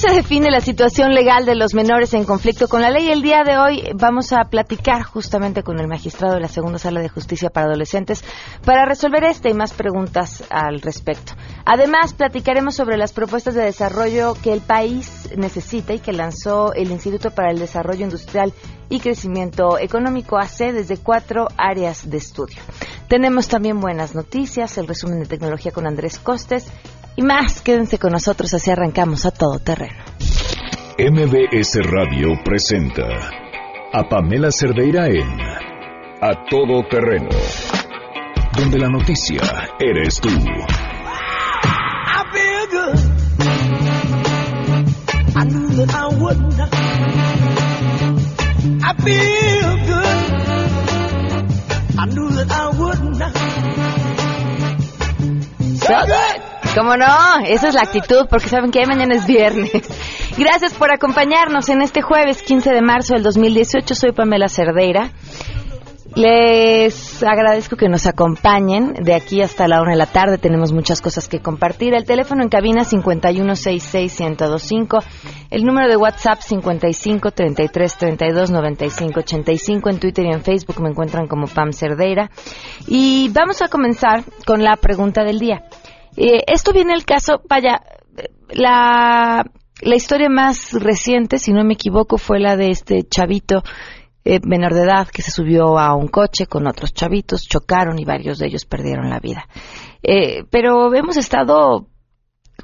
se define la situación legal de los menores en conflicto con la ley? El día de hoy vamos a platicar justamente con el magistrado de la Segunda Sala de Justicia para Adolescentes para resolver esta y más preguntas al respecto. Además, platicaremos sobre las propuestas de desarrollo que el país necesita y que lanzó el Instituto para el Desarrollo Industrial y Crecimiento Económico AC desde cuatro áreas de estudio. Tenemos también buenas noticias, el resumen de tecnología con Andrés Costes y más. Quédense con nosotros, así arrancamos a todo terreno. MBS Radio presenta a Pamela Cerdeira en A Todo Terreno, donde la noticia eres tú. ¿Cómo no? Esa es la actitud, porque saben que mañana es viernes. Gracias por acompañarnos en este jueves 15 de marzo del 2018. Soy Pamela Cerdeira. Les agradezco que nos acompañen de aquí hasta la una de la tarde. Tenemos muchas cosas que compartir. El teléfono en cabina 5166125. El número de WhatsApp 5533329585. En Twitter y en Facebook me encuentran como Pam Cerdeira. Y vamos a comenzar con la pregunta del día. Eh, esto viene el caso, vaya, la, historia más reciente, si no me equivoco, fue la de este chavito eh, menor de edad que se subió a un coche con otros chavitos, chocaron y varios de ellos perdieron la vida. Eh, pero hemos estado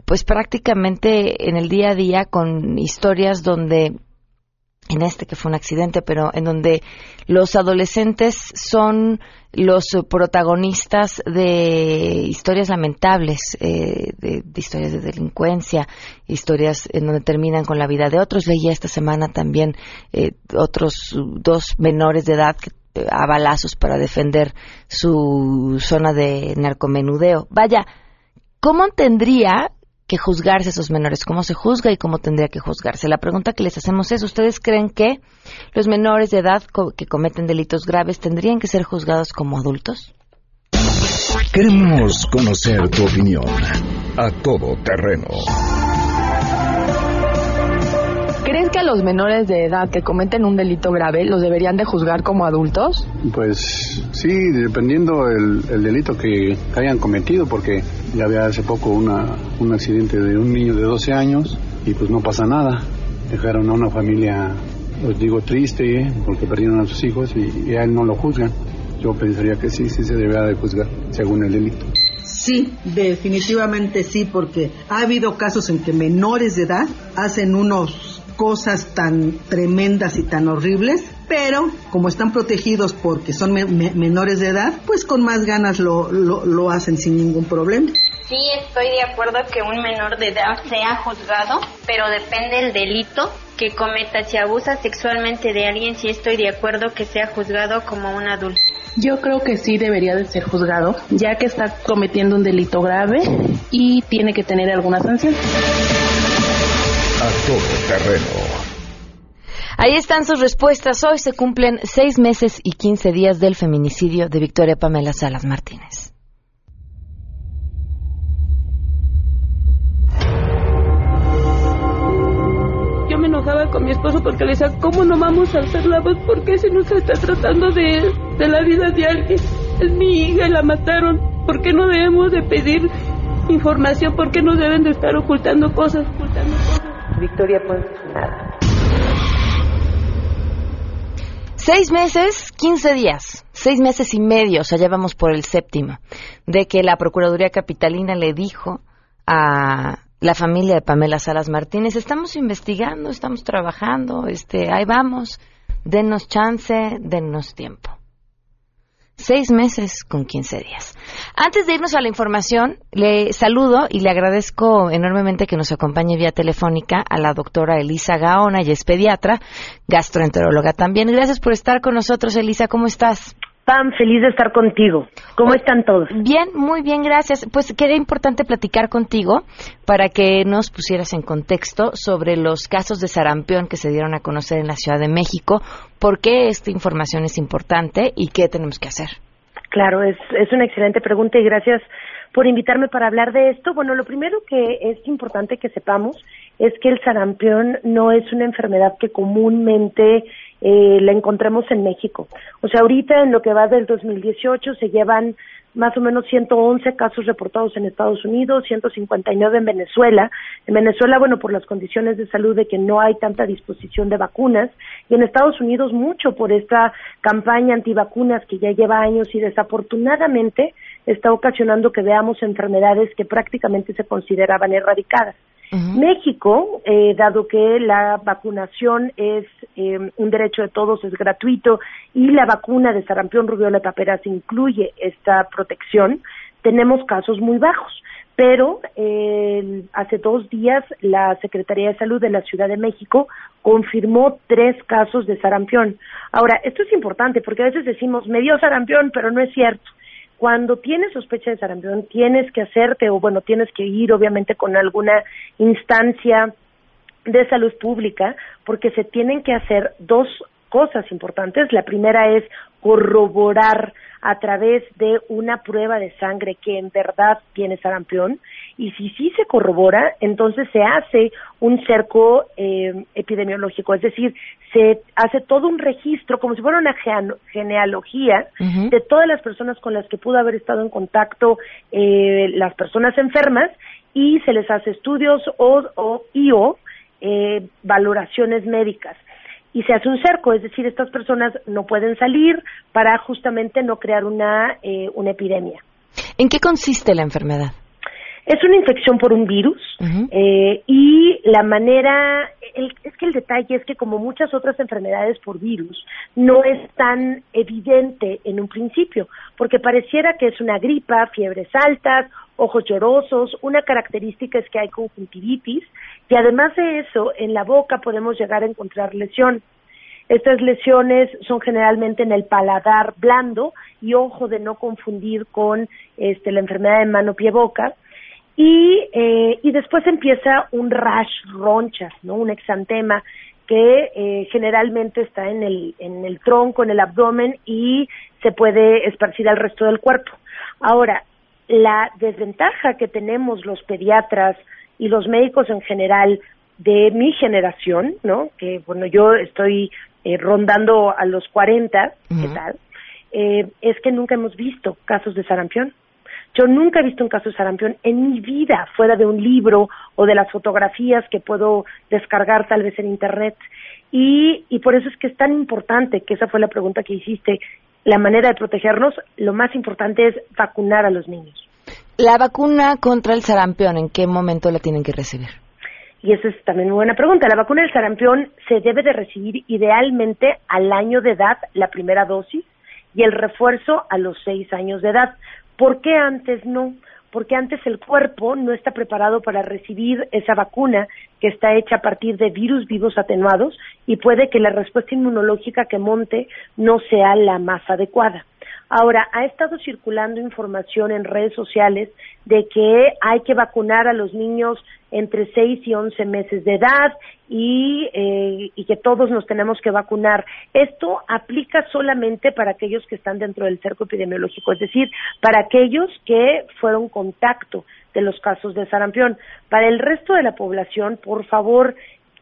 pues prácticamente en el día a día con historias donde en este que fue un accidente, pero en donde los adolescentes son los protagonistas de historias lamentables, eh, de, historias de delincuencia, historias en donde terminan con la vida de otros. Leía esta semana también eh, otros dos menores de edad que, eh, a balazos para defender su zona de narcomenudeo. Vaya, ¿cómo tendría que juzgarse a esos menores, cómo se juzga y cómo tendría que juzgarse. La pregunta que les hacemos es, ¿ustedes creen que los menores de edad que cometen delitos graves tendrían que ser juzgados como adultos? Queremos conocer tu opinión a todo terreno ¿Creen que a los menores de edad que cometen un delito grave los deberían de juzgar como adultos? Pues sí, dependiendo el, delito que hayan cometido, porque ya había hace poco una, un accidente de un niño de 12 años y pues no pasa nada. Dejaron a una familia, os digo, triste porque perdieron a sus hijos y, a él no lo juzgan. Yo pensaría que sí, sí se debería de juzgar según el delito. Sí, definitivamente sí, porque ha habido casos en que menores de edad hacen unos cosas tan tremendas y tan horribles, pero como están protegidos porque son menores de edad, pues con más ganas lo, lo, hacen sin ningún problema. Sí, estoy de acuerdo que un menor de edad sea juzgado, pero depende el delito que cometa. Si abusa sexualmente de alguien, sí estoy de acuerdo que sea juzgado como un adulto. Yo creo que sí debería de ser juzgado, ya que está cometiendo un delito grave y tiene que tener alguna sanción. A todo terreno. Ahí están sus respuestas. Hoy se cumplen seis meses y quince días del feminicidio de Victoria Pamela Salas Martínez. Yo me enojaba con mi esposo porque le decía, ¿cómo no vamos a hacer la voz? ¿Por qué se nos está tratando de, de la vida de alguien? Es mi hija y la mataron. ¿Por qué no debemos de pedir información? ¿Por qué no deben de estar ocultando cosas? Ocultando cosas? Victoria Ponce. Seis meses, quince días, seis meses y medio, o sea, ya vamos por el séptimo, de que la Procuraduría Capitalina le dijo a la familia de Pamela Salas Martínez, estamos investigando, estamos trabajando, este, ahí vamos, denos chance, denos tiempo. Seis meses con quince días. Antes de irnos a la información, le saludo y le agradezco enormemente que nos acompañe vía telefónica a la doctora Elisa Gaona, y es pediatra, gastroenteróloga también. Gracias por estar con nosotros, Elisa. ¿Cómo estás? Pam, feliz de estar contigo. ¿Cómo están todos? Bien, muy bien, gracias. Pues quería importante platicar contigo para que nos pusieras en contexto sobre los casos de sarampión que se dieron a conocer en la Ciudad de México, por qué esta información es importante y qué tenemos que hacer. Claro, es, es una excelente pregunta y gracias por invitarme para hablar de esto. Bueno, lo primero que es importante que sepamos es que el sarampión no es una enfermedad que comúnmente eh, la encontremos en México. O sea, ahorita en lo que va del 2018 se llevan más o menos 111 casos reportados en Estados Unidos, 159 en Venezuela. En Venezuela, bueno, por las condiciones de salud de que no hay tanta disposición de vacunas, y en Estados Unidos mucho por esta campaña antivacunas que ya lleva años y desafortunadamente está ocasionando que veamos enfermedades que prácticamente se consideraban erradicadas. México, eh, dado que la vacunación es eh, un derecho de todos, es gratuito y la vacuna de sarampión, rubiola, paperas incluye esta protección, tenemos casos muy bajos. Pero eh, hace dos días la Secretaría de Salud de la Ciudad de México confirmó tres casos de sarampión. Ahora, esto es importante porque a veces decimos, me dio sarampión, pero no es cierto. Cuando tienes sospecha de sarampión, tienes que hacerte, o bueno, tienes que ir obviamente con alguna instancia de salud pública, porque se tienen que hacer dos cosas importantes. La primera es corroborar a través de una prueba de sangre que en verdad tiene sarampión y si sí se corrobora, entonces se hace un cerco eh, epidemiológico, es decir, se hace todo un registro como si fuera una genealogía de todas las personas con las que pudo haber estado en contacto eh, las personas enfermas y se les hace estudios o, o y o eh, valoraciones médicas y se hace un cerco, es decir, estas personas no pueden salir para justamente no crear una, eh, una epidemia. ¿En qué consiste la enfermedad? Es una infección por un virus eh, y la manera, es que el detalle es que como muchas otras enfermedades por virus, no es tan evidente en un principio, porque pareciera que es una gripa, fiebres altas, ojos llorosos, una característica es que hay conjuntivitis y además de eso, en la boca podemos llegar a encontrar lesión. Estas lesiones son generalmente en el paladar blando y ojo de no confundir con este, la enfermedad de mano pie boca. Y, eh, y después empieza un rash, ronchas, ¿no? un exantema que eh, generalmente está en el, en el tronco, en el abdomen y se puede esparcir al resto del cuerpo. Ahora, la desventaja que tenemos los pediatras y los médicos en general de mi generación, ¿no? Que bueno, yo estoy eh, rondando a los 40, ¿qué tal? Eh, es que nunca hemos visto casos de sarampión. Yo nunca he visto un caso de sarampión en mi vida, fuera de un libro o de las fotografías que puedo descargar tal vez en Internet. Y, y por eso es que es tan importante, que esa fue la pregunta que hiciste, la manera de protegernos, lo más importante es vacunar a los niños. La vacuna contra el sarampión, ¿en qué momento la tienen que recibir? Y esa es también muy buena pregunta. La vacuna del sarampión se debe de recibir idealmente al año de edad la primera dosis y el refuerzo a los seis años de edad. ¿Por qué antes no? Porque antes el cuerpo no está preparado para recibir esa vacuna que está hecha a partir de virus vivos atenuados y puede que la respuesta inmunológica que monte no sea la más adecuada. Ahora, ha estado circulando información en redes sociales de que hay que vacunar a los niños entre 6 y 11 meses de edad y, eh, y que todos nos tenemos que vacunar. Esto aplica solamente para aquellos que están dentro del cerco epidemiológico, es decir, para aquellos que fueron contacto de los casos de sarampión. Para el resto de la población, por favor,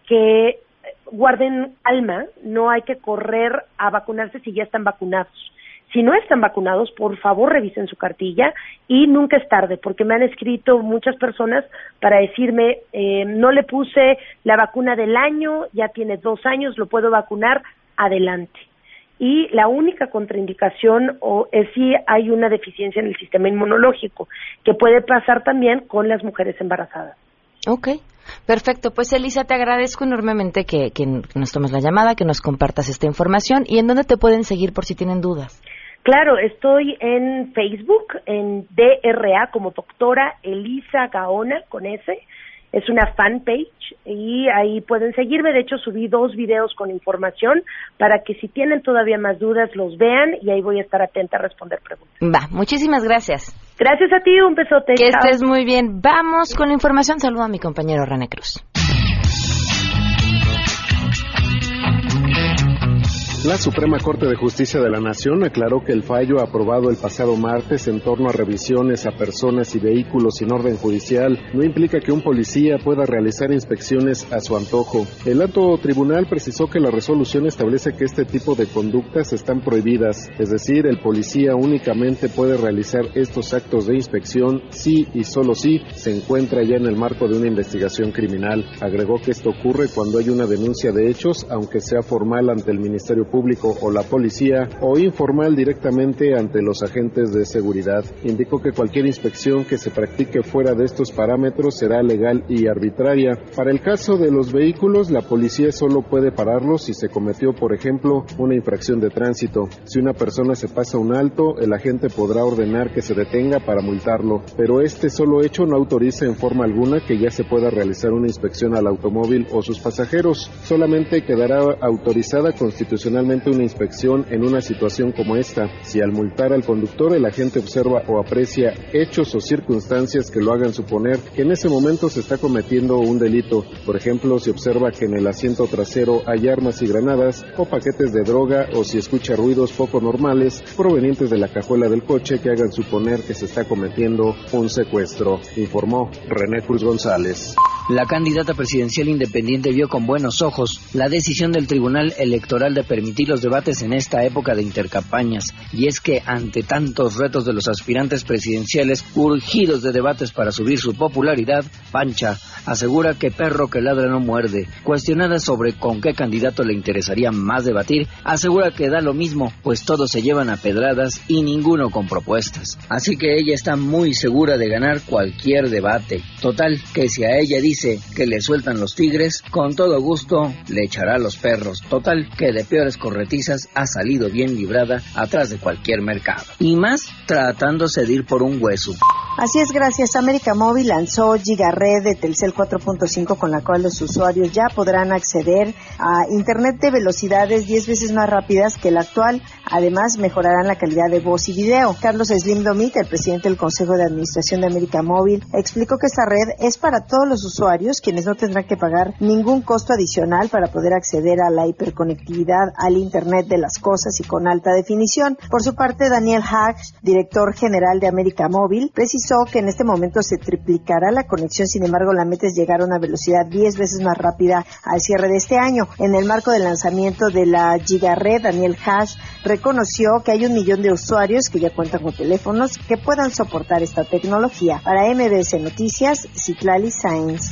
que guarden alma, no hay que correr a vacunarse si ya están vacunados si no están vacunados, por favor revisen su cartilla y nunca es tarde, porque me han escrito muchas personas para decirme, eh, no le puse la vacuna del año, ya tiene dos años, lo puedo vacunar, adelante. Y la única contraindicación o es si hay una deficiencia en el sistema inmunológico, que puede pasar también con las mujeres embarazadas. Ok, perfecto. Pues Elisa, te agradezco enormemente que, que nos tomes la llamada, que nos compartas esta información y en dónde te pueden seguir por si tienen dudas. Claro, estoy en Facebook, en DRA, como doctora Elisa Gaona, con S. Es una fanpage y ahí pueden seguirme. De hecho, subí dos videos con información para que si tienen todavía más dudas los vean y ahí voy a estar atenta a responder preguntas. Va, muchísimas gracias. Gracias a ti, un besote. Que estés muy bien. Vamos con la información. Saludo a mi compañero René Cruz. La Suprema Corte de Justicia de la Nación aclaró que el fallo aprobado el pasado martes en torno a revisiones a personas y vehículos sin orden judicial no implica que un policía pueda realizar inspecciones a su antojo. El alto tribunal precisó que la resolución establece que este tipo de conductas están prohibidas, es decir, el policía únicamente puede realizar estos actos de inspección si y solo si se encuentra ya en el marco de una investigación criminal. Agregó que esto ocurre cuando hay una denuncia de hechos, aunque sea formal ante el Ministerio Público o la policía o informal directamente ante los agentes de seguridad. Indicó que cualquier inspección que se practique fuera de estos parámetros será legal y arbitraria. Para el caso de los vehículos, la policía solo puede pararlos si se cometió, por ejemplo, una infracción de tránsito. Si una persona se pasa un alto, el agente podrá ordenar que se detenga para multarlo, pero este solo hecho no autoriza en forma alguna que ya se pueda realizar una inspección al automóvil o sus pasajeros. Solamente quedará autorizada constitucionalmente una inspección en una situación como esta, si al multar al conductor el agente observa o aprecia hechos o circunstancias que lo hagan suponer que en ese momento se está cometiendo un delito, por ejemplo, si observa que en el asiento trasero hay armas y granadas o paquetes de droga o si escucha ruidos poco normales provenientes de la cajuela del coche que hagan suponer que se está cometiendo un secuestro, informó René Cruz González. La candidata presidencial independiente vio con buenos ojos la decisión del Tribunal Electoral de permitir los debates en esta época de intercampañas, y es que ante tantos retos de los aspirantes presidenciales urgidos de debates para subir su popularidad, Pancha asegura que perro que ladra no muerde. Cuestionada sobre con qué candidato le interesaría más debatir, asegura que da lo mismo, pues todos se llevan a pedradas y ninguno con propuestas. Así que ella está muy segura de ganar cualquier debate. Total, que si a ella dice que le sueltan los tigres, con todo gusto le echará los perros. Total, que de peores corretizas ha salido bien librada atrás de cualquier mercado. Y más tratándose de ir por un hueso. Así es, gracias. América Móvil lanzó Gigared de Telcel 4.5 con la cual los usuarios ya podrán acceder a Internet de velocidades 10 veces más rápidas que la actual. Además, mejorarán la calidad de voz y video. Carlos Slim Domit, el presidente del Consejo de Administración de América Móvil, explicó que esta red es para todos los usuarios, quienes no tendrán que pagar ningún costo adicional para poder acceder a la hiperconectividad al Internet de las cosas y con alta definición. Por su parte, Daniel Hatch, director general de América Móvil, precisó que en este momento se triplicará la conexión, sin embargo la meta es llegar a una velocidad 10 veces más rápida al cierre de este año. En el marco del lanzamiento de la Gigared, Daniel Hash reconoció que hay un millón de usuarios que ya cuentan con teléfonos que puedan soportar esta tecnología. Para MBS Noticias, Citlali Sainz.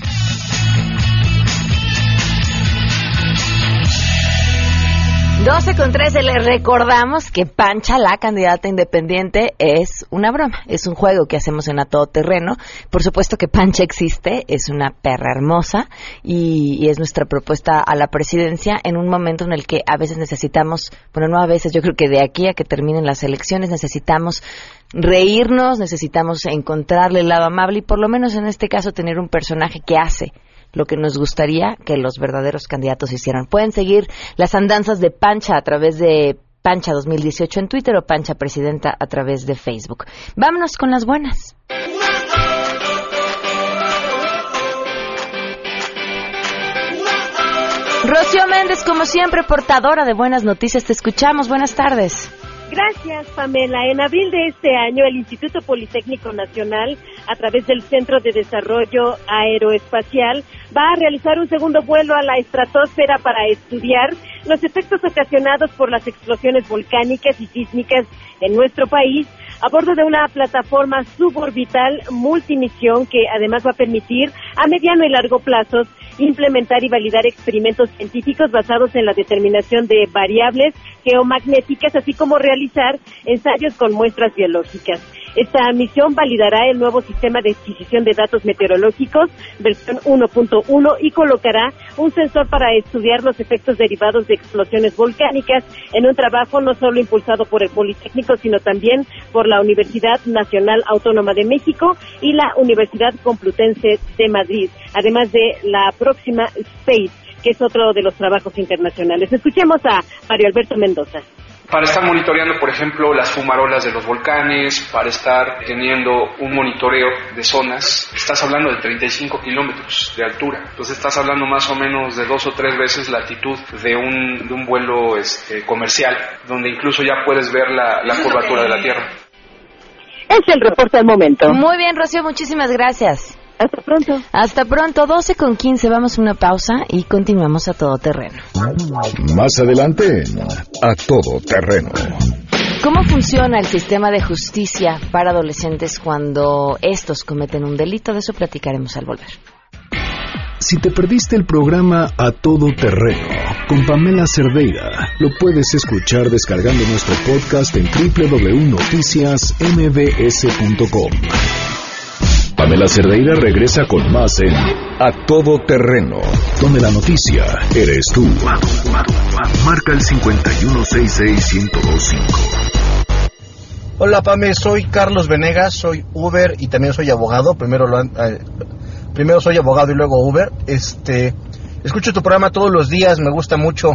12 con 13 les recordamos que Pancha, la candidata independiente, es una broma, es un juego que hacemos en a todo terreno. Por supuesto que Pancha existe, es una perra hermosa y, y, es nuestra propuesta a la presidencia en un momento en el que a veces necesitamos, bueno, no a veces, yo creo que de aquí a que terminen las elecciones necesitamos reírnos, necesitamos encontrarle el lado amable y por lo menos en este caso tener un personaje que hace lo que nos gustaría que los verdaderos candidatos hicieran. Pueden seguir las andanzas de Pancha a través de Pancha 2018 en Twitter o Pancha Presidenta a través de Facebook. Vámonos con las buenas. Rocío Méndez, como siempre, portadora de buenas noticias. Te escuchamos. Buenas tardes. Gracias, Pamela. En abril de este año, el Instituto Politécnico Nacional, a través del Centro de Desarrollo Aeroespacial, va a realizar un segundo vuelo a la estratosfera para estudiar los efectos ocasionados por las explosiones volcánicas y sísmicas en nuestro país a bordo de una plataforma suborbital multimisión que además va a permitir a mediano y largo plazo implementar y validar experimentos científicos basados en la determinación de variables geomagnéticas, así como realizar ensayos con muestras biológicas. Esta misión validará el nuevo sistema de adquisición de datos meteorológicos, versión 1.1, y colocará un sensor para estudiar los efectos derivados de explosiones volcánicas en un trabajo no solo impulsado por el Politécnico, sino también por la Universidad Nacional Autónoma de México y la Universidad Complutense de Madrid, además de la próxima Space que es otro de los trabajos internacionales. Escuchemos a Mario Alberto Mendoza. Para estar monitoreando, por ejemplo, las fumarolas de los volcanes, para estar teniendo un monitoreo de zonas. Estás hablando de 35 kilómetros de altura, entonces estás hablando más o menos de dos o tres veces la altitud de un, de un vuelo este, comercial, donde incluso ya puedes ver la, la curvatura de la Tierra. Es el reporte al momento. Muy bien, Rocío, muchísimas gracias. Hasta pronto. Hasta pronto, 12 con 15. Vamos a una pausa y continuamos a todo terreno. Más adelante en A Todo Terreno. ¿Cómo funciona el sistema de justicia para adolescentes cuando estos cometen un delito? De eso platicaremos al volver. Si te perdiste el programa A Todo Terreno con Pamela Cerdeira, lo puedes escuchar descargando nuestro podcast en www.noticiasmbs.com. Pamela Cerdeira regresa con más en A Todo Terreno, donde la noticia eres tú. Marca el 5166125. Hola Pame, soy Carlos Venegas, soy Uber y también soy abogado. Primero lo eh, primero soy abogado y luego Uber. Este, escucho tu programa todos los días, me gusta mucho.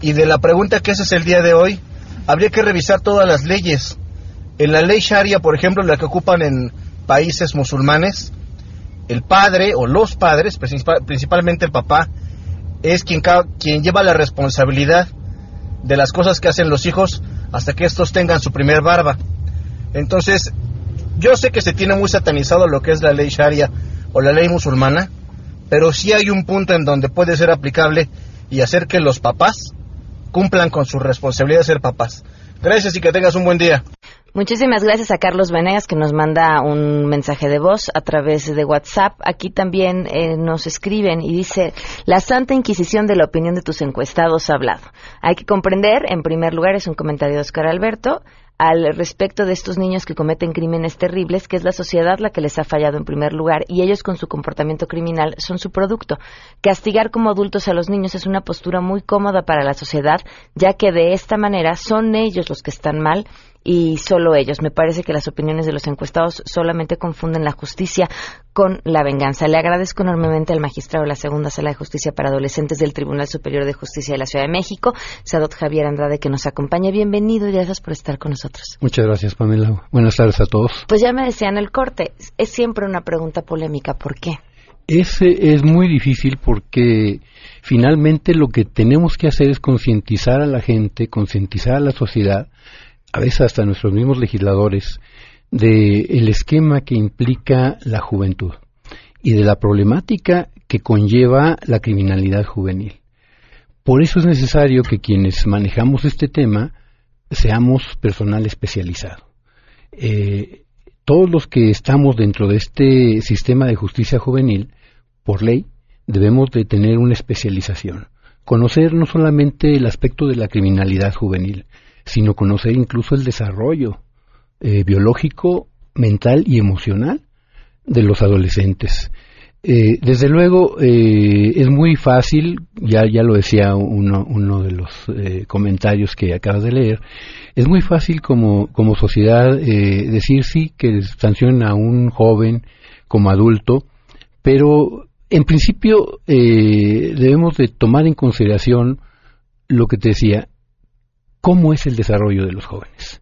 Y de la pregunta que haces el día de hoy, habría que revisar todas las leyes. En la ley Sharia, por ejemplo, la que ocupan en países musulmanes, el padre o los padres, principal- principalmente el papá, es quien, quien lleva la responsabilidad de las cosas que hacen los hijos hasta que estos tengan su primer barba. Entonces, yo sé que se tiene muy satanizado lo que es la ley sharia o la ley musulmana, pero sí hay un punto en donde puede ser aplicable y hacer que los papás cumplan con su responsabilidad de ser papás. Gracias y que tengas un buen día. Muchísimas gracias a Carlos Venegas que nos manda un mensaje de voz a través de WhatsApp. Aquí también eh, nos escriben y dice, la Santa Inquisición de la opinión de tus encuestados ha hablado. Hay que comprender, en primer lugar, es un comentario de Oscar Alberto, al respecto de estos niños que cometen crímenes terribles, que es la sociedad la que les ha fallado en primer lugar y ellos con su comportamiento criminal son su producto. Castigar como adultos a los niños es una postura muy cómoda para la sociedad, ya que de esta manera son ellos los que están mal y solo ellos. Me parece que las opiniones de los encuestados solamente confunden la justicia con la venganza. Le agradezco enormemente al magistrado de la Segunda Sala de Justicia para Adolescentes del Tribunal Superior de Justicia de la Ciudad de México, Sadot Javier Andrade, que nos acompaña. Bienvenido y gracias por estar con nosotros. Muchas gracias, Pamela. Buenas tardes a todos. Pues ya me decían el corte. Es siempre una pregunta polémica. ¿Por qué? Ese es muy difícil porque finalmente lo que tenemos que hacer es concientizar a la gente, concientizar a la sociedad, a veces hasta nuestros mismos legisladores, de el esquema que implica la juventud y de la problemática que conlleva la criminalidad juvenil. Por eso es necesario que quienes manejamos este tema seamos personal especializado. Eh, todos los que estamos dentro de este sistema de justicia juvenil, por ley, debemos de tener una especialización. Conocer no solamente el aspecto de la criminalidad juvenil, sino conocer incluso el desarrollo eh, biológico, mental y emocional de los adolescentes. Eh, desde luego eh, es muy fácil, ya, ya lo decía uno, uno de los eh, comentarios que acabas de leer, es muy fácil como, como sociedad eh, decir sí que sancionen a un joven como adulto, pero en principio eh, debemos de tomar en consideración lo que te decía, cómo es el desarrollo de los jóvenes.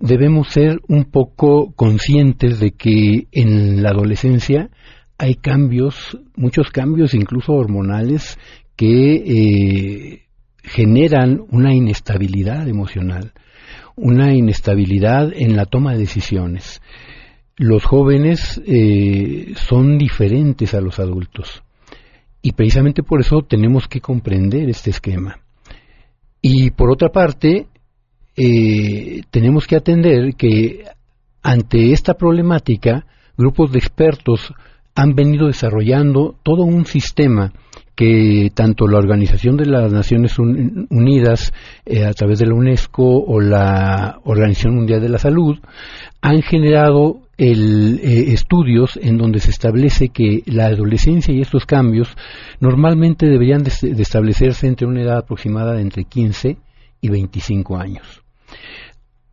Debemos ser un poco conscientes de que en la adolescencia hay cambios, muchos cambios incluso hormonales que eh, generan una inestabilidad emocional, una inestabilidad en la toma de decisiones. Los jóvenes eh, son diferentes a los adultos y precisamente por eso tenemos que comprender este esquema. Y por otra parte, eh, tenemos que atender que ante esta problemática, grupos de expertos han venido desarrollando todo un sistema que tanto la Organización de las Naciones Unidas eh, a través de la UNESCO o la Organización Mundial de la Salud han generado el, eh, estudios en donde se establece que la adolescencia y estos cambios normalmente deberían de, establecerse entre una edad aproximada de entre 15 y 25 años.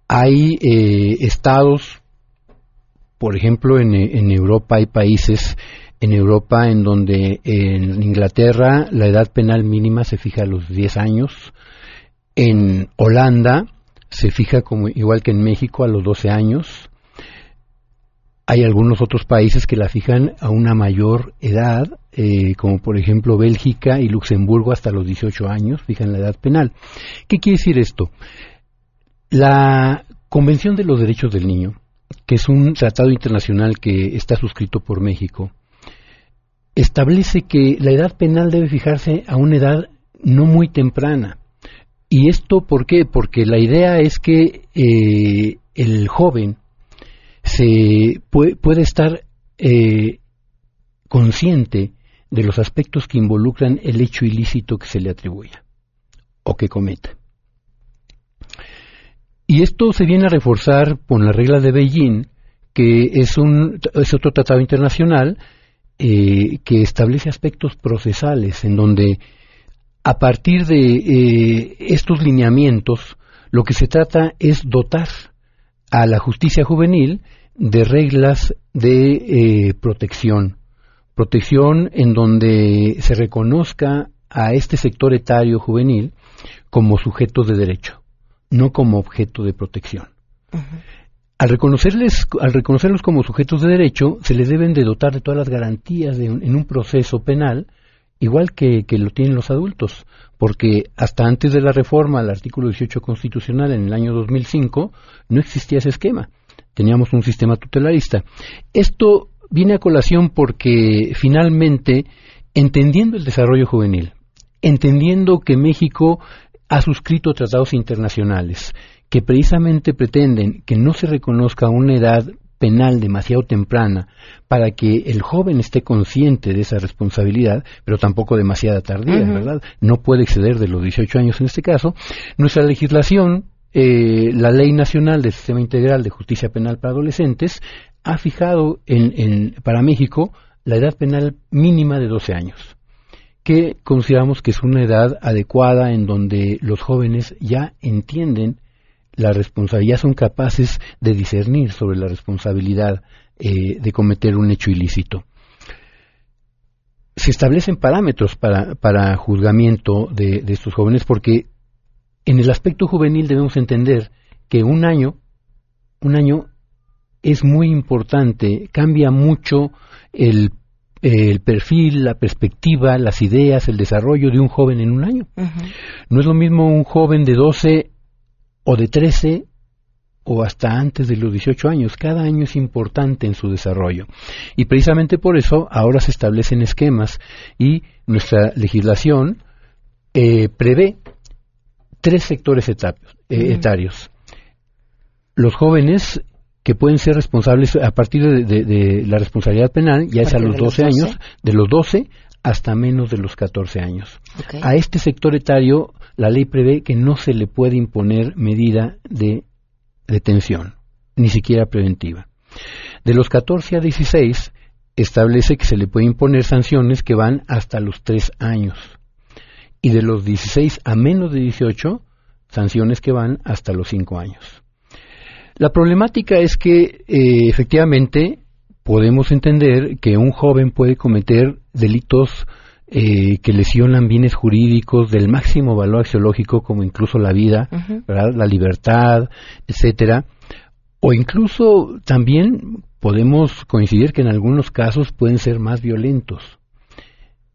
Hay eh, estados, por ejemplo, en, en, Europa hay países en Europa en donde en Inglaterra la edad penal mínima se fija a los 10 años, En Holanda se fija como igual que en México a los 12 años. Hay algunos otros países que la fijan a una mayor edad, eh, como por ejemplo Bélgica y Luxemburgo hasta los 18 años, fijan la edad penal. ¿Qué quiere decir esto? La Convención de los Derechos del Niño, que es un tratado internacional que está suscrito por México, establece que la edad penal debe fijarse a una edad no muy temprana. ¿Y esto por qué? Porque la idea es que eh, el joven se puede, estar eh, consciente de los aspectos que involucran el hecho ilícito que se le atribuya o que cometa. Y esto se viene a reforzar por la regla de Beijing, que es, un, es otro tratado internacional eh, que establece aspectos procesales en donde a partir de eh, estos lineamientos lo que se trata es dotar a la justicia juvenil de reglas de eh, protección, protección en donde se reconozca a este sector etario juvenil como sujeto de derecho, no como objeto de protección. Al, reconocerles, al reconocerlos como sujetos de derecho, se les deben de dotar de todas las garantías en un proceso penal, igual que, lo tienen los adultos, porque hasta antes de la reforma al artículo 18 constitucional en el año 2005 no existía ese esquema. Teníamos un sistema tutelarista. Esto viene a colación porque finalmente, entendiendo el desarrollo juvenil, entendiendo que México ha suscrito tratados internacionales, que precisamente pretenden que no se reconozca una edad penal demasiado temprana para que el joven esté consciente de esa responsabilidad, pero tampoco demasiada tardía, ¿verdad? No puede exceder de los 18 años en este caso. Nuestra legislación, eh, la Ley Nacional del Sistema Integral de Justicia Penal para Adolescentes, ha fijado en, para México la edad penal mínima de 12 años que consideramos que es una edad adecuada en donde los jóvenes ya entienden la responsabilidad, son capaces de discernir sobre la responsabilidad eh, de cometer un hecho ilícito. Se establecen parámetros para, para juzgamiento de, de estos jóvenes porque en el aspecto juvenil debemos entender que un año, un año es muy importante, cambia mucho el, el, perfil, la perspectiva, las ideas, el desarrollo de un joven en un año. No es lo mismo un joven de 12 o de 13 o hasta antes de los 18 años. Cada año es importante en su desarrollo. Y precisamente por eso ahora se establecen esquemas y nuestra legislación eh, prevé tres sectores eh, etarios. Los jóvenes que pueden ser responsables a partir de, la responsabilidad penal, ya es a los 12, años, de los 12 hasta menos de los 14 años. A este sector etario la ley prevé que no se le puede imponer medida de detención, ni siquiera preventiva. De los 14 a 16 establece que se le puede imponer sanciones que van hasta los 3 años. Y de los 16 a menos de 18, sanciones que van hasta los 5 años. La problemática es que eh, efectivamente podemos entender que un joven puede cometer delitos eh, que lesionan bienes jurídicos del máximo valor axiológico, como incluso la vida, la libertad, etcétera, o incluso también podemos coincidir que en algunos casos pueden ser más violentos.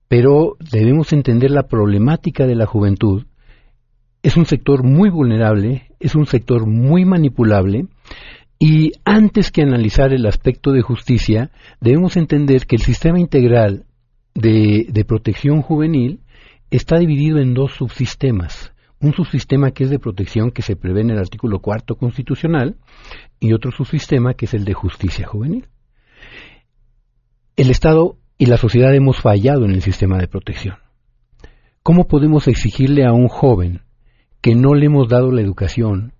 Pero debemos entender la problemática de la juventud. Es un sector muy vulnerable, es un sector muy manipulable, y antes que analizar el aspecto de justicia, debemos entender que el sistema integral de, protección juvenil está dividido en dos subsistemas. Un subsistema que es de protección que se prevé en el artículo cuarto constitucional y otro subsistema que es el de justicia juvenil. El Estado y la sociedad hemos fallado en el sistema de protección. ¿Cómo podemos exigirle a un joven que no le hemos dado la educación,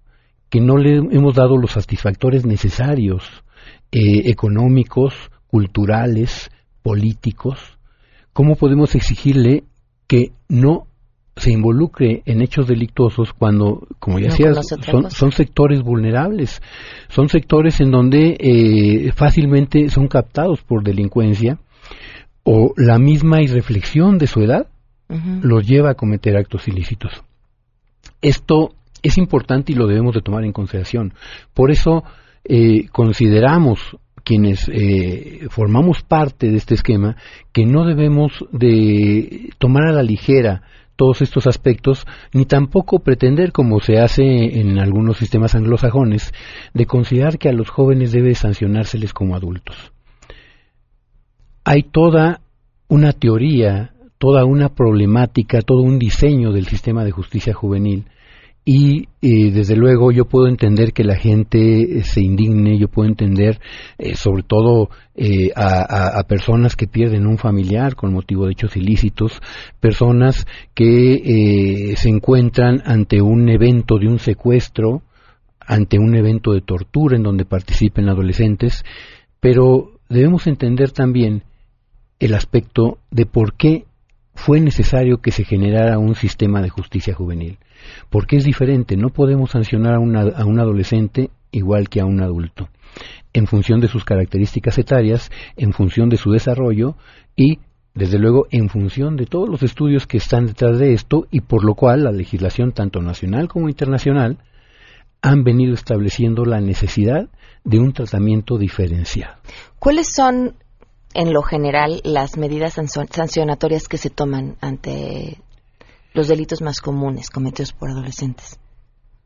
que no le hemos dado los satisfactores necesarios, eh, económicos, culturales, políticos, ¿cómo podemos exigirle que no se involucre en hechos delictuosos cuando, como ya decías, son, sectores vulnerables, son sectores en donde eh, fácilmente son captados por delincuencia o la misma irreflexión de su edad los lleva a cometer actos ilícitos. Esto es importante y lo debemos de tomar en consideración. Por eso eh, consideramos quienes eh, formamos parte de este esquema que no debemos de tomar a la ligera todos estos aspectos, ni tampoco pretender, como se hace en algunos sistemas anglosajones, de considerar que a los jóvenes debe sancionárseles como adultos. Hay toda una teoría, toda una problemática, todo un diseño del sistema de justicia juvenil y eh, desde luego yo puedo entender que la gente eh, se indigne, yo puedo entender eh, sobre todo a, personas que pierden un familiar con motivo de hechos ilícitos, personas que se encuentran ante un evento de un secuestro, ante un evento de tortura en donde participen adolescentes, pero debemos entender también el aspecto de por qué fue necesario que se generara un sistema de justicia juvenil porque es diferente, no podemos sancionar a, a un adolescente igual que a un adulto, en función de sus características etarias, en función de su desarrollo y desde luego en función de todos los estudios que están detrás de esto y por lo cual la legislación tanto nacional como internacional han venido estableciendo la necesidad de un tratamiento diferenciado. ¿Cuáles son en lo general las medidas sancionatorias que se toman ante los delitos más comunes cometidos por adolescentes?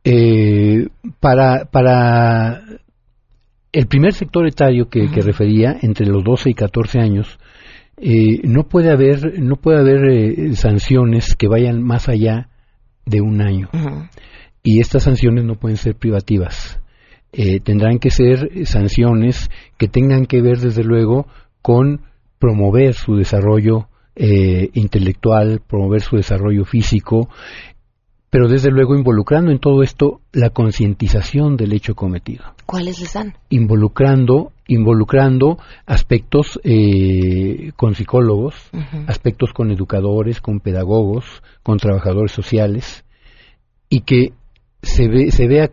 Eh, para, para el primer sector etario que, refería, entre los 12 y 14 años, eh, no puede haber, no puede haber eh, sanciones que vayan más allá de un año. Y estas sanciones no pueden ser privativas. tendrán que ser sanciones que tengan que ver, desde luego, con promover su desarrollo eh, intelectual, promover su desarrollo físico, pero desde luego involucrando en todo esto la concientización del hecho cometido. ¿Cuáles les dan? Involucrando, involucrando aspectos eh, con psicólogos, aspectos con educadores, con pedagogos, con trabajadores sociales, y que se, ve, se vea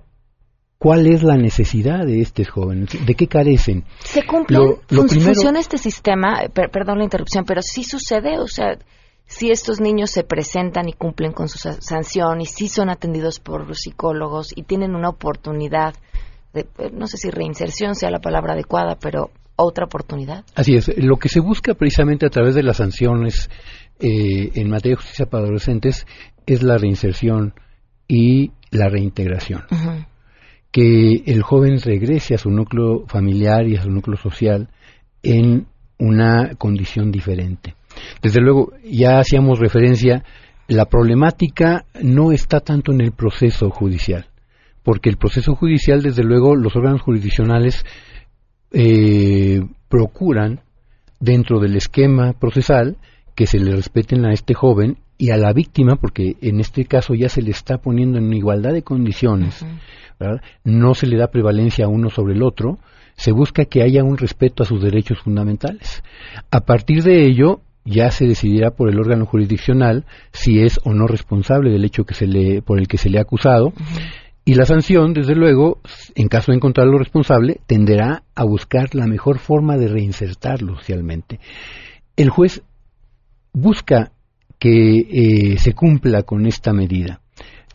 cuál es la necesidad de estos jóvenes, de qué carecen. ¿Se cumple? ¿Funciona este sistema? perdón la interrupción, pero sí sucede, o sea, si estos niños se presentan y cumplen con su sanción y sí son atendidos por psicólogos y tienen una oportunidad de, eh, no sé si reinserción sea la palabra adecuada, pero otra oportunidad. Así es, lo que se busca precisamente a través de las sanciones eh, en materia de justicia para adolescentes es la reinserción y la reintegración que el joven regrese a su núcleo familiar y a su núcleo social en una condición diferente. Desde luego, ya hacíamos referencia, la problemática no está tanto en el proceso judicial, porque el proceso judicial, desde luego, los órganos jurisdiccionales eh, procuran, dentro del esquema procesal, que se le respeten a este joven y a la víctima, porque en este caso ya se le está poniendo en igualdad de condiciones, no se le da prevalencia a uno sobre el otro, se busca que haya un respeto a sus derechos fundamentales. A partir de ello, ya se decidirá por el órgano jurisdiccional si es o no responsable del hecho que se le, por el que se le ha acusado. Y la sanción, desde luego, en caso de encontrarlo responsable, tenderá a buscar la mejor forma de reinsertarlo socialmente. El juez busca que eh, se cumpla con esta medida.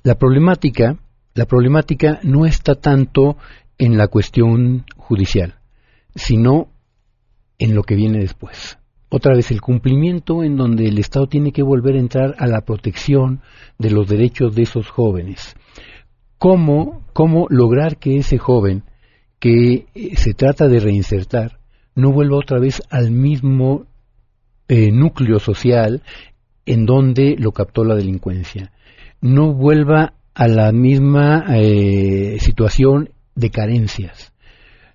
La problemática la problemática no está tanto en la cuestión judicial, sino en lo que viene después. Otra vez el cumplimiento en donde el Estado tiene que volver a entrar a la protección de los derechos de esos jóvenes. ¿Cómo, cómo lograr que ese joven que eh, se trata de reinsertar no vuelva otra vez al mismo eh, núcleo social en donde lo captó la delincuencia? No vuelva a la misma eh, situación de carencias.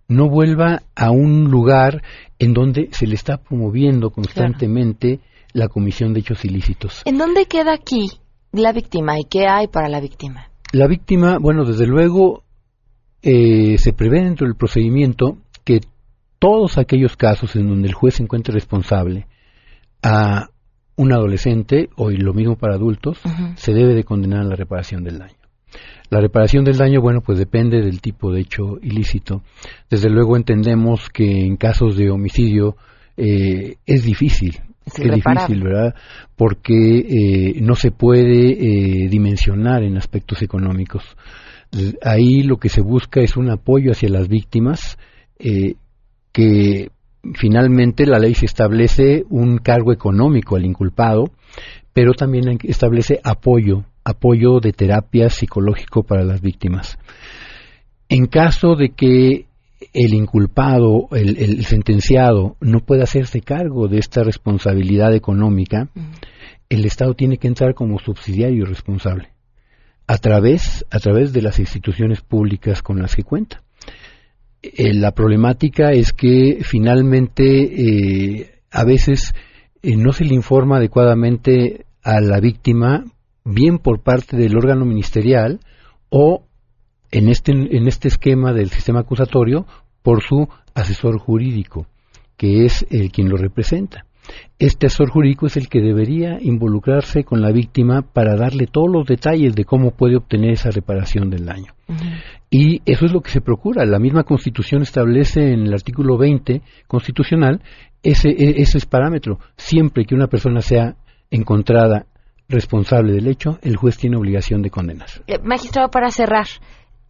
No vuelva a un lugar en donde se le está promoviendo constantemente la comisión de hechos ilícitos. ¿En dónde queda aquí la víctima y qué hay para la víctima? La víctima, bueno, desde luego eh, se prevé dentro del procedimiento que todos aquellos casos en donde el juez se encuentre responsable a un adolescente, o lo mismo para adultos, se debe de condenar a la reparación del daño. La reparación del daño, bueno, pues depende del tipo de hecho ilícito. Desde luego entendemos que en casos de homicidio eh, es difícil Es difícil, ¿verdad? Porque eh, no se puede eh, dimensionar en aspectos económicos. Ahí lo que se busca es un apoyo hacia las víctimas, eh, que finalmente la ley se establece un cargo económico al inculpado, pero también establece apoyo, apoyo de terapia psicológico para las víctimas. En caso de que el inculpado, el, sentenciado, no puede hacerse cargo de esta responsabilidad económica, el Estado tiene que entrar como subsidiario responsable a través, a través de las instituciones públicas con las que cuenta. Eh, la problemática es que finalmente eh, a veces eh, no se le informa adecuadamente a la víctima, bien por parte del órgano ministerial o en este, en este esquema del sistema acusatorio por su asesor jurídico, que es el quien lo representa. Este asesor jurídico es el que debería involucrarse con la víctima para darle todos los detalles de cómo puede obtener esa reparación del daño. Y eso es lo que se procura. La misma Constitución establece en el artículo 20 constitucional ese, e, ese es parámetro. Siempre que una persona sea encontrada responsable del hecho, el juez tiene obligación de condenar. Eh, magistrado, para cerrar,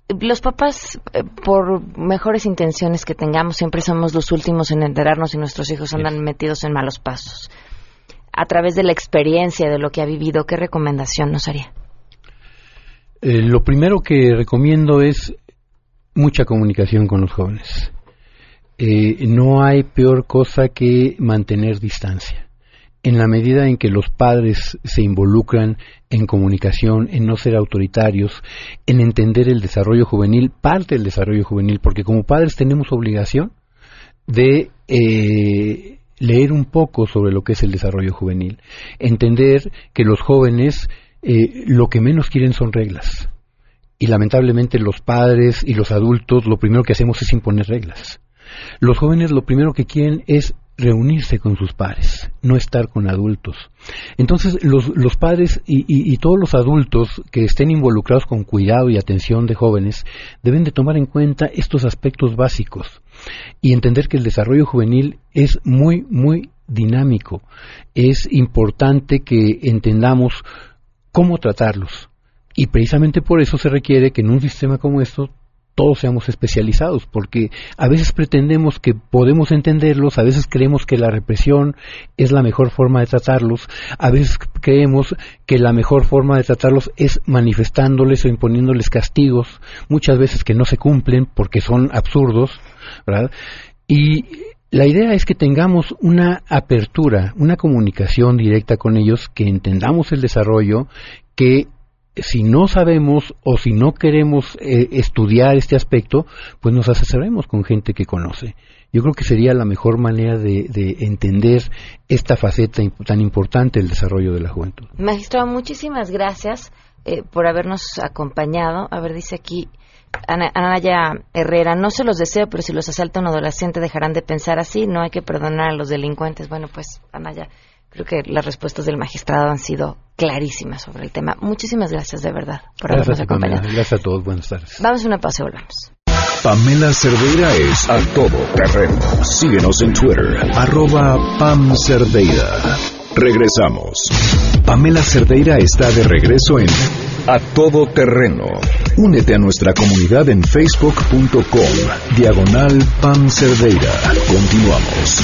los papás, eh, por mejores intenciones que tengamos, siempre somos los últimos en enterarnos y nuestros hijos andan metidos en malos pasos. A través de la experiencia, de lo que ha vivido, ¿qué recomendación nos haría? Eh, lo primero que recomiendo es mucha comunicación con los jóvenes. Eh, no hay peor cosa que mantener distancia en la medida en que los padres se involucran en comunicación, en no ser autoritarios, en entender el desarrollo juvenil, parte del desarrollo juvenil, porque como padres tenemos obligación de eh, leer un poco sobre lo que es el desarrollo juvenil, entender que los jóvenes eh, lo que menos quieren son reglas. Y lamentablemente los padres y los adultos lo primero que hacemos es imponer reglas. Los jóvenes lo primero que quieren es reunirse con sus padres, no estar con adultos. Entonces, los, los padres y, y, todos los adultos que estén involucrados con cuidado y atención de jóvenes deben de tomar en cuenta estos aspectos básicos y entender que el desarrollo juvenil es muy, muy dinámico. Es importante que entendamos cómo tratarlos. Y precisamente por eso se requiere que en un sistema como esto todos seamos especializados, porque a veces pretendemos que podemos entenderlos, a veces creemos que la represión es la mejor forma de tratarlos, a veces creemos que la mejor forma de tratarlos es manifestándoles o imponiéndoles castigos, muchas veces que no se cumplen porque son absurdos, ¿verdad? Y la idea es que tengamos una apertura, una comunicación directa con ellos, que entendamos el desarrollo, que si no sabemos o si no queremos eh, estudiar este aspecto, pues nos asesoremos con gente que conoce. Yo creo que sería la mejor manera de, entender esta faceta tan importante del desarrollo de la juventud. Magistrado, muchísimas gracias eh, por habernos acompañado. A ver, dice aquí Anaya Herrera, no se los deseo, pero si los asalta un adolescente dejarán de pensar así, no hay que perdonar a los delincuentes. Bueno, pues Anaya, creo que las respuestas del magistrado han sido clarísimas sobre el tema. Muchísimas gracias de verdad por habernos acompañado. Gracias a todos, buenas tardes. Vamos a una pausa y volvemos. Pamela Cerdeira es a todo terreno. Síguenos en Twitter, arroba Pam Cerdeira. Regresamos. Pamela Cerdeira está de regreso en A Todo Terreno. Únete a nuestra comunidad en facebook.com, diagonal Pam Cerdeira. Continuamos.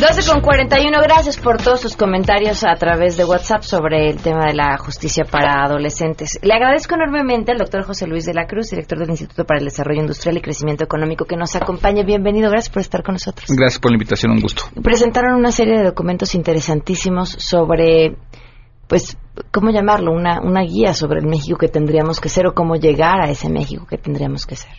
12 con 41, gracias por todos sus comentarios a través de WhatsApp sobre el tema de la justicia para adolescentes. Le agradezco enormemente al doctor José Luis de la Cruz, director del Instituto para el Desarrollo Industrial y Crecimiento Económico, que nos acompaña. Bienvenido, gracias por estar con nosotros. Gracias por la invitación, un gusto. Presentaron una serie de documentos interesantísimos sobre, pues, ¿cómo llamarlo? Una, una guía sobre el México que tendríamos que ser o cómo llegar a ese México que tendríamos que ser.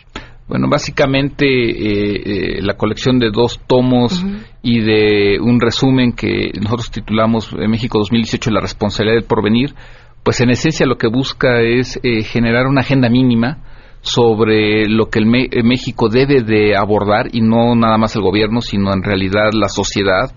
Bueno, básicamente eh, eh, la colección de dos tomos y de un resumen que nosotros titulamos México 2018, la responsabilidad del porvenir, pues en esencia lo que busca es eh, generar una agenda mínima sobre lo que el México debe de abordar y no nada más el gobierno, sino en realidad la sociedad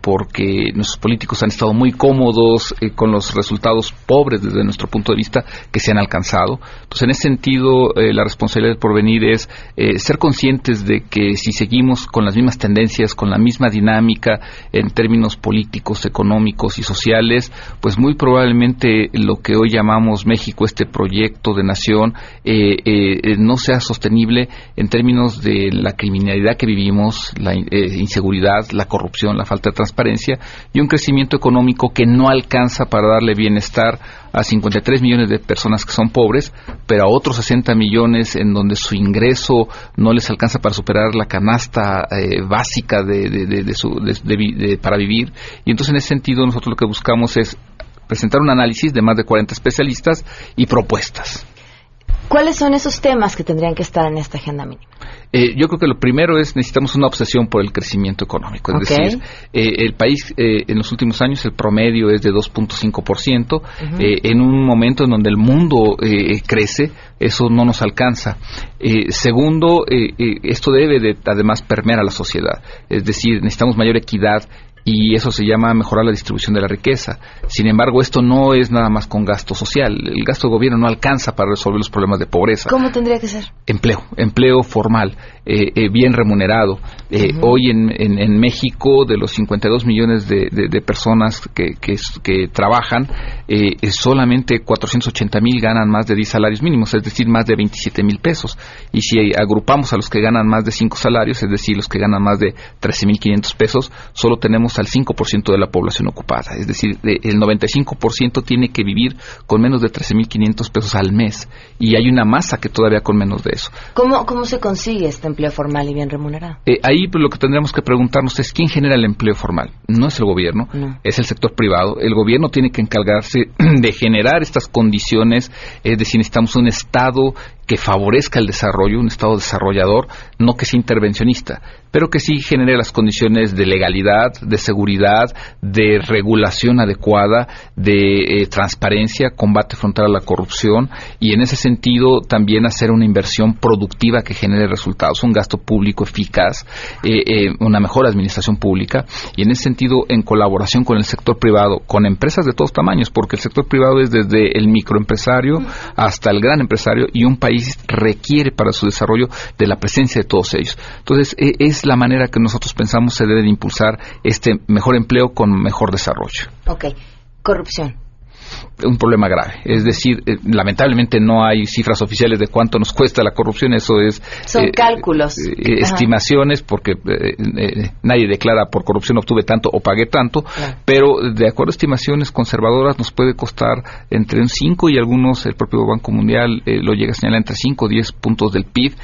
porque nuestros políticos han estado muy cómodos con los resultados pobres desde nuestro punto de vista que se han alcanzado. Entonces, en ese sentido, la responsabilidad del porvenir es ser conscientes de que si seguimos con las mismas tendencias, con la misma dinámica en términos políticos, económicos y sociales, pues muy probablemente lo que hoy llamamos México, este proyecto de nación, eh, eh, no sea sostenible en términos de la criminalidad que vivimos, la eh, inseguridad, la corrupción, la falta de transparencia y un crecimiento económico que no alcanza para darle bienestar a 53 millones de personas que son pobres, pero a otros 60 millones en donde su ingreso no les alcanza para superar la canasta básica de, para vivir. Y entonces en ese sentido nosotros lo que buscamos es presentar un análisis de más de 40 especialistas y propuestas. ¿Cuáles son esos temas que tendrían que estar en esta agenda mínima? Eh, yo creo que lo primero es necesitamos una obsesión por el crecimiento económico. Es decir, eh, el país eh, en los últimos años el promedio es de 2.5%. en un momento en donde el mundo crece, eso no nos alcanza. segundo, esto debe de además permear a la sociedad. Es decir, necesitamos mayor equidad y eso se llama mejorar la distribución de la riqueza. Sin embargo, esto no es nada más con gasto social. El gasto de gobierno no alcanza para resolver los problemas de pobreza. ¿Cómo tendría que ser? Empleo, empleo formal, eh, eh, bien remunerado. Eh, hoy en, en, México, de los 52 millones de, de, personas que, que, trabajan, solamente 480 mil ganan más de 10 salarios mínimos, es decir, más de 27 mil pesos. Y si agrupamos a los que ganan más de 5 salarios, es decir, los que ganan más de 13 mil 500 pesos, solo tenemos al 5% de la población ocupada. Es decir, el 95% tiene que vivir con menos de 13.500 pesos al mes. Y hay una masa que todavía con menos de eso. ¿Cómo, cómo se consigue este empleo formal y bien remunerado? Eh, ahí pues, lo que tendríamos que preguntarnos es quién genera el empleo formal. No es el gobierno, es el sector privado. El gobierno tiene que encargarse de generar estas condiciones. Es decir, necesitamos un Estado que favorezca el desarrollo, un Estado desarrollador, no que sea intervencionista, pero que sí genere las condiciones de legalidad, de seguridad, de regulación adecuada, de eh, transparencia, combate frontal a la corrupción y en ese sentido también hacer una inversión productiva que genere resultados, un gasto público eficaz, eh, eh, una mejor administración pública y en ese sentido en colaboración con el sector privado, con empresas de todos tamaños, porque el sector privado es desde el microempresario hasta el gran empresario y un país requiere para su desarrollo de la presencia de todos ellos. Entonces, e, es la manera que nosotros pensamos se debe de impulsar este mejor empleo con mejor desarrollo. Ok. Corrupción un problema grave. Es decir, eh, lamentablemente no hay cifras oficiales de cuánto nos cuesta la corrupción, eso es... Son eh, cálculos. Eh, estimaciones, porque nadie declara por corrupción obtuve tanto o pagué tanto, pero de acuerdo a estimaciones conservadoras nos puede costar entre un 5 y algunos, el propio Banco Mundial lo llega a señalar entre 5 o 10 puntos del PIB,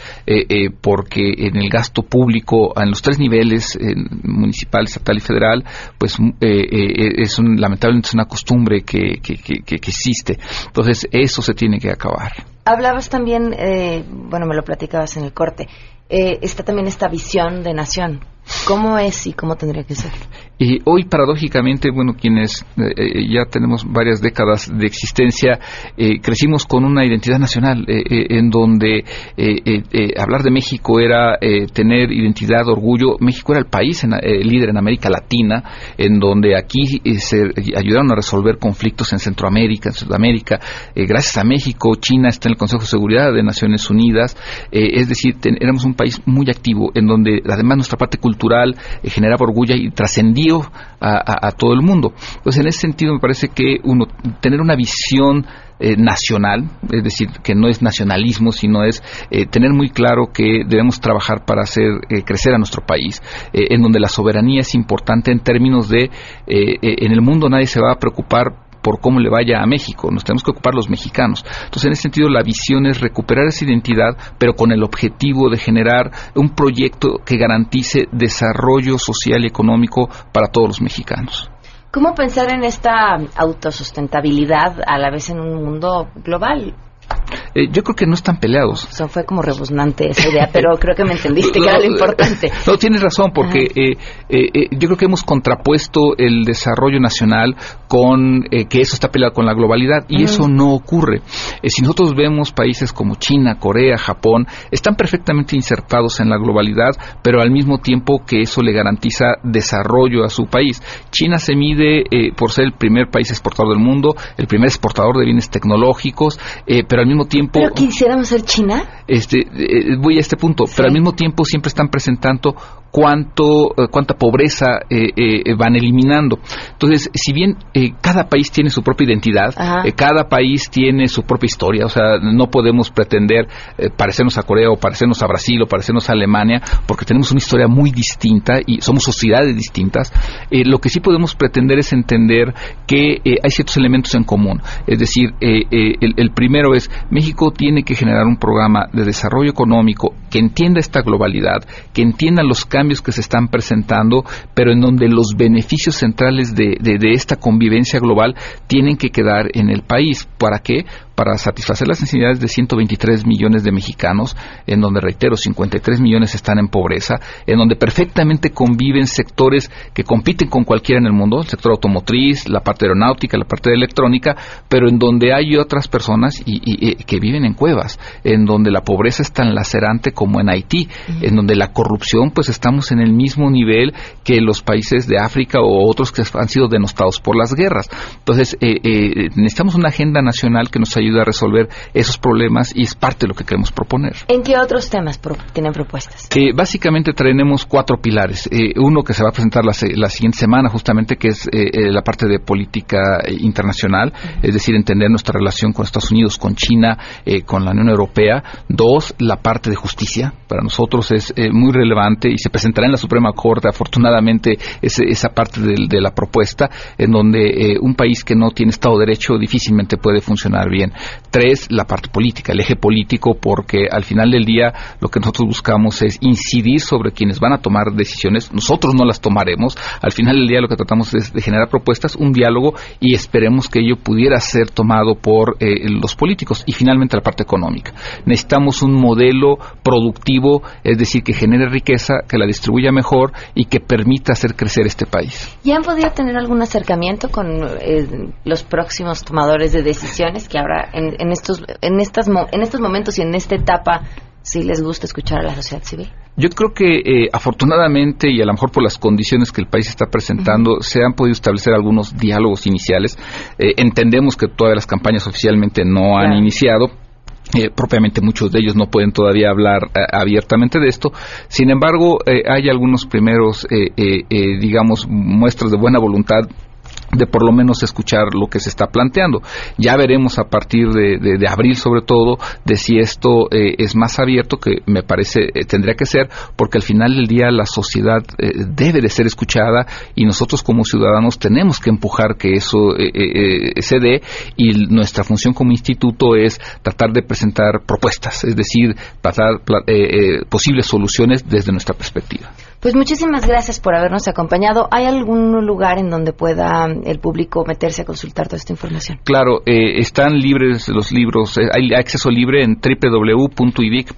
porque en el gasto público, en los tres niveles, municipal, estatal y federal, pues es un, lamentablemente es una costumbre que que, existe. Entonces, eso se tiene que acabar. Hablabas también, eh, bueno, me lo platicabas en el corte, eh, está también esta visión de nación. ¿Cómo es y cómo tendría que ser? Y hoy, paradójicamente, bueno, quienes eh, eh, ya tenemos varias décadas de existencia, eh, crecimos con una identidad nacional en donde hablar de México era tener identidad, orgullo. México era el país líder en América Latina, en donde aquí se ayudaron a resolver conflictos en Centroamérica, en Sudamérica. gracias a México, China está en el Consejo de Seguridad de Naciones Unidas. es decir, éramos un país muy activo, en donde además nuestra parte cultural generaba orgullo y trascendía a, todo el mundo. Entonces, en ese sentido, me parece que uno tener una visión eh, nacional, es decir, que no es nacionalismo, sino es eh, tener muy claro que debemos trabajar para hacer eh, crecer a nuestro país, en donde la soberanía es importante en términos de, en el mundo nadie se va a preocupar por cómo le vaya a México, nos tenemos que ocupar los mexicanos. Entonces, en ese sentido, la visión es recuperar esa identidad, pero con el objetivo de generar un proyecto que garantice desarrollo social y económico para todos los mexicanos. ¿Cómo pensar en esta autosustentabilidad a la vez en un mundo global? Eh, yo creo que no están peleados. Eso fue como rebuznante esa idea, pero creo que me entendiste que era lo importante. No, tienes razón, porque eh, eh, yo creo que hemos contrapuesto el desarrollo nacional con que eso está peleado con la globalidad y eso no ocurre. Eh, si nosotros vemos países como China, Corea, Japón, están perfectamente insertados en la globalidad, pero al mismo tiempo que eso le garantiza desarrollo a su país. China se mide eh, por ser el primer país exportador del mundo, el primer exportador de bienes tecnológicos, eh, pero al mismo tiempo... ¿Pero quisiéramos ser China? Este, voy a este punto, pero al mismo tiempo siempre están presentando cuánto, eh, cuánta pobreza eh, eh, van eliminando. Entonces, si bien cada país tiene su propia identidad, cada país tiene su propia historia, o sea, no podemos pretender parecernos a Corea o parecernos a Brasil o parecernos a Alemania, porque tenemos una historia muy distinta y somos sociedades distintas. lo que sí podemos pretender es entender que hay ciertos elementos en común. Es decir, el, el primero es, México tiene que generar un programa de desarrollo económico que entienda esta globalidad, que entienda los cambios que se están presentando, pero en donde los beneficios centrales de, de esta convivencia global tienen que quedar en el país. ¿Para qué? para satisfacer las necesidades de 123 millones de mexicanos, en donde, reitero, 53 millones están en pobreza, en donde perfectamente conviven sectores que compiten con cualquiera en el mundo, el sector automotriz, la parte aeronáutica, la parte de electrónica, pero en donde hay otras personas y, que viven en cuevas, en donde la pobreza es tan lacerante como en Haití, en donde la corrupción, pues estamos en el mismo nivel que los países de África o otros que han sido denostados por las guerras. Entonces, eh, eh, necesitamos una agenda nacional que nos ayude a resolver esos problemas y es parte de lo que queremos proponer. ¿En qué otros temas tienen propuestas? Que básicamente traemos cuatro pilares. Eh, uno que se va a presentar la, siguiente semana, justamente, que es eh, la parte de política internacional, es decir, entender nuestra relación con Estados Unidos, con China, con la Unión Europea. Dos, la parte de justicia. Para nosotros es muy relevante y se presentará en la Suprema Corte, afortunadamente, esa parte de la propuesta, en donde un país que no tiene Estado de Derecho difícilmente puede funcionar bien. Tres, la parte política, el eje político, porque al final del día lo que nosotros buscamos es incidir sobre quienes van a tomar decisiones. Nosotros no las tomaremos. Al final del día lo que tratamos es de generar propuestas, un diálogo y esperemos que ello pudiera ser tomado por eh, los políticos. Y finalmente la parte económica. Necesitamos un modelo productivo, es decir, que genere riqueza, que la distribuya mejor y que permita hacer crecer este país. ¿Ya han podido tener algún acercamiento con eh, los próximos tomadores de decisiones que ahora en, estos, en, estas, en estos momentos y en esta etapa si les gusta escuchar a la sociedad civil? Yo creo que eh, afortunadamente y a lo mejor por las condiciones que el país está presentando se han podido establecer algunos diálogos iniciales. Eh, entendemos que todas las campañas oficialmente no han iniciado. Eh, propiamente muchos de ellos no pueden todavía hablar abiertamente de esto. Sin embargo, hay algunos primeros, digamos, muestras de buena voluntad de por lo menos escuchar lo que se está planteando. Ya veremos a partir de, de, abril, sobre todo, de si esto eh, es más abierto, que me parece eh, tendría que ser, porque al final del día la sociedad eh, debe de ser escuchada y nosotros como ciudadanos tenemos que empujar que eso se dé y nuestra función como instituto es tratar de presentar propuestas, es decir, tratar posibles soluciones desde nuestra perspectiva. Pues muchísimas gracias por habernos acompañado. ¿Hay algún lugar en donde pueda el público meterse a consultar toda esta información? Claro, eh, están libres los libros, eh, hay acceso libre en www.idic.mx,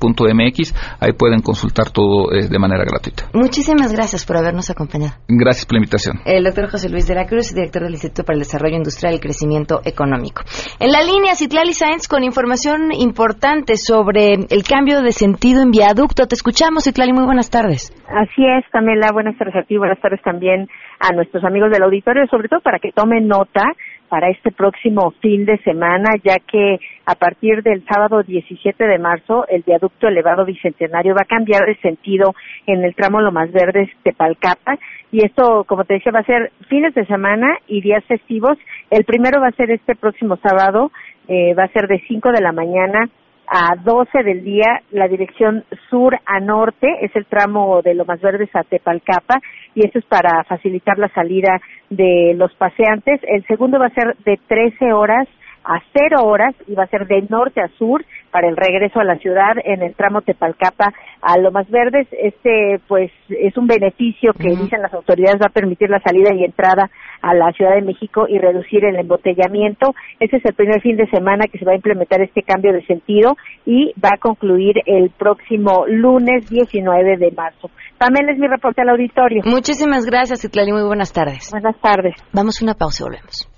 ahí pueden consultar todo eh, de manera gratuita. Muchísimas gracias por habernos acompañado. Gracias por la invitación. El doctor José Luis de la Cruz, director del Instituto para el Desarrollo Industrial y Crecimiento Económico. En la línea, Citlali Sáenz con información importante sobre el cambio de sentido en viaducto. Te escuchamos, Citlali, muy buenas tardes. Así es, buenas tardes a ti, buenas tardes también a nuestros amigos del auditorio, sobre todo para que tomen nota para este próximo fin de semana, ya que a partir del sábado 17 de marzo el viaducto elevado bicentenario va a cambiar de sentido en el tramo Lomas Verdes de Palcapa y esto, como te decía, va a ser fines de semana y días festivos. El primero va a ser este próximo sábado, eh, va a ser de 5 de la mañana a 12 del día, la dirección sur a norte, es el tramo de Lomas Verdes a Tepalcapa, y eso es para facilitar la salida de los paseantes. El segundo va a ser de 13 horas a cero horas y va a ser de norte a sur para el regreso a la ciudad en el tramo Tepalcapa a Lomas Verdes. Este, pues, es un beneficio que dicen las autoridades va a permitir la salida y entrada a la Ciudad de México y reducir el embotellamiento. Ese es el primer fin de semana que se va a implementar este cambio de sentido y va a concluir el próximo lunes 19 de marzo. También es mi reporte al auditorio. Muchísimas gracias, Itlali. Muy buenas tardes. Buenas tardes. Vamos a una pausa y volvemos.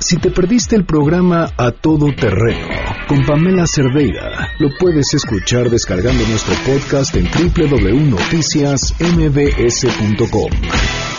Si te perdiste el programa A Todo Terreno con Pamela Cerdeira, lo puedes escuchar descargando nuestro podcast en www.noticiasmbs.com.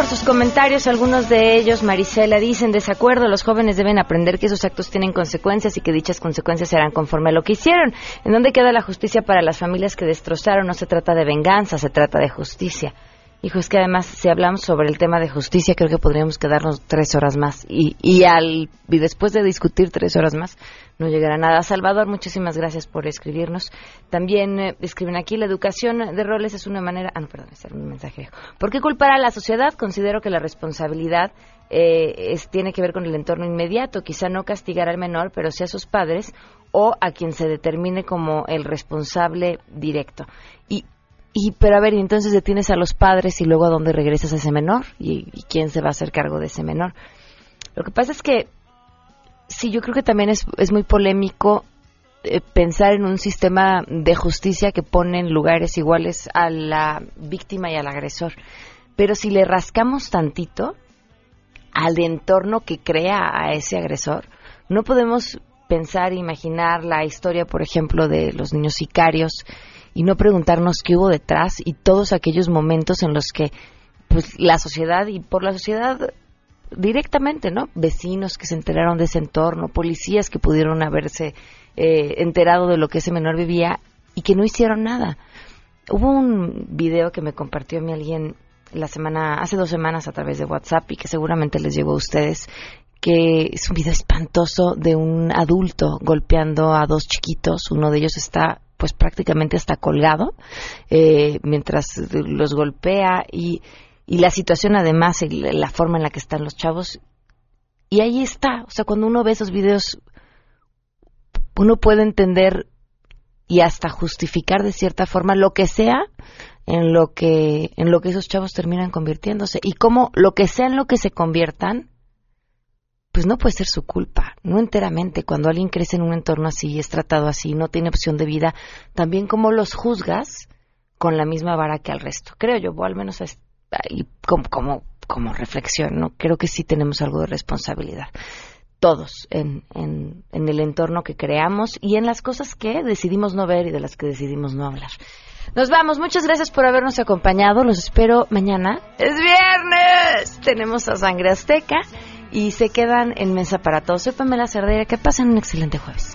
Por sus comentarios. Algunos de ellos, Marisela, dicen desacuerdo. Los jóvenes deben aprender que sus actos tienen consecuencias y que dichas consecuencias serán conforme a lo que hicieron. ¿En dónde queda la justicia para las familias que destrozaron? No se trata de venganza, se trata de justicia. Hijo, es que además, si hablamos sobre el tema de justicia, creo que podríamos quedarnos tres horas más. Y, y, al, y después de discutir tres horas más, no llegará nada. Salvador, muchísimas gracias por escribirnos. También eh, escriben aquí, la educación de roles es una manera... Ah, no, perdón, es un mensaje. ¿Por qué culpar a la sociedad? Considero que la responsabilidad eh, es, tiene que ver con el entorno inmediato. Quizá no castigar al menor, pero sí a sus padres o a quien se determine como el responsable directo. Y y, pero a ver, entonces detienes a los padres y luego a dónde regresas a ese menor y, quién se va a hacer cargo de ese menor. Lo que pasa es que sí, yo creo que también es, es muy polémico eh, pensar en un sistema de justicia que pone en lugares iguales a la víctima y al agresor. Pero si le rascamos tantito al entorno que crea a ese agresor, no podemos pensar e imaginar la historia, por ejemplo, de los niños sicarios y no preguntarnos qué hubo detrás y todos aquellos momentos en los que pues la sociedad y por la sociedad directamente, ¿no? Vecinos que se enteraron de ese entorno, policías que pudieron haberse eh, enterado de lo que ese menor vivía y que no hicieron nada. Hubo un video que me compartió a mí alguien la semana, hace dos semanas a través de WhatsApp y que seguramente les llegó a ustedes, que es un video espantoso de un adulto golpeando a dos chiquitos. Uno de ellos está pues prácticamente está colgado eh, mientras los golpea y, y la situación además, la forma en la que están los chavos. Y ahí está, o sea, cuando uno ve esos videos, uno puede entender y hasta justificar de cierta forma lo que sea en lo que en lo que esos chavos terminan convirtiéndose y cómo lo que sea en lo que se conviertan pues no puede ser su culpa, no enteramente. Cuando alguien crece en un entorno así, es tratado así, no tiene opción de vida, también como los juzgas con la misma vara que al resto. Creo yo, o al menos es, como, como, como reflexión, ¿no? Creo que sí tenemos algo de responsabilidad. Todos en, en, en el entorno que creamos y en las cosas que decidimos no ver y de las que decidimos no hablar. Nos vamos. Muchas gracias por habernos acompañado. Los espero mañana. Es viernes. Tenemos a Sangre Azteca y se quedan en Mesa para Todos. Soy Pamela Cerdeira. Que pasen un excelente jueves.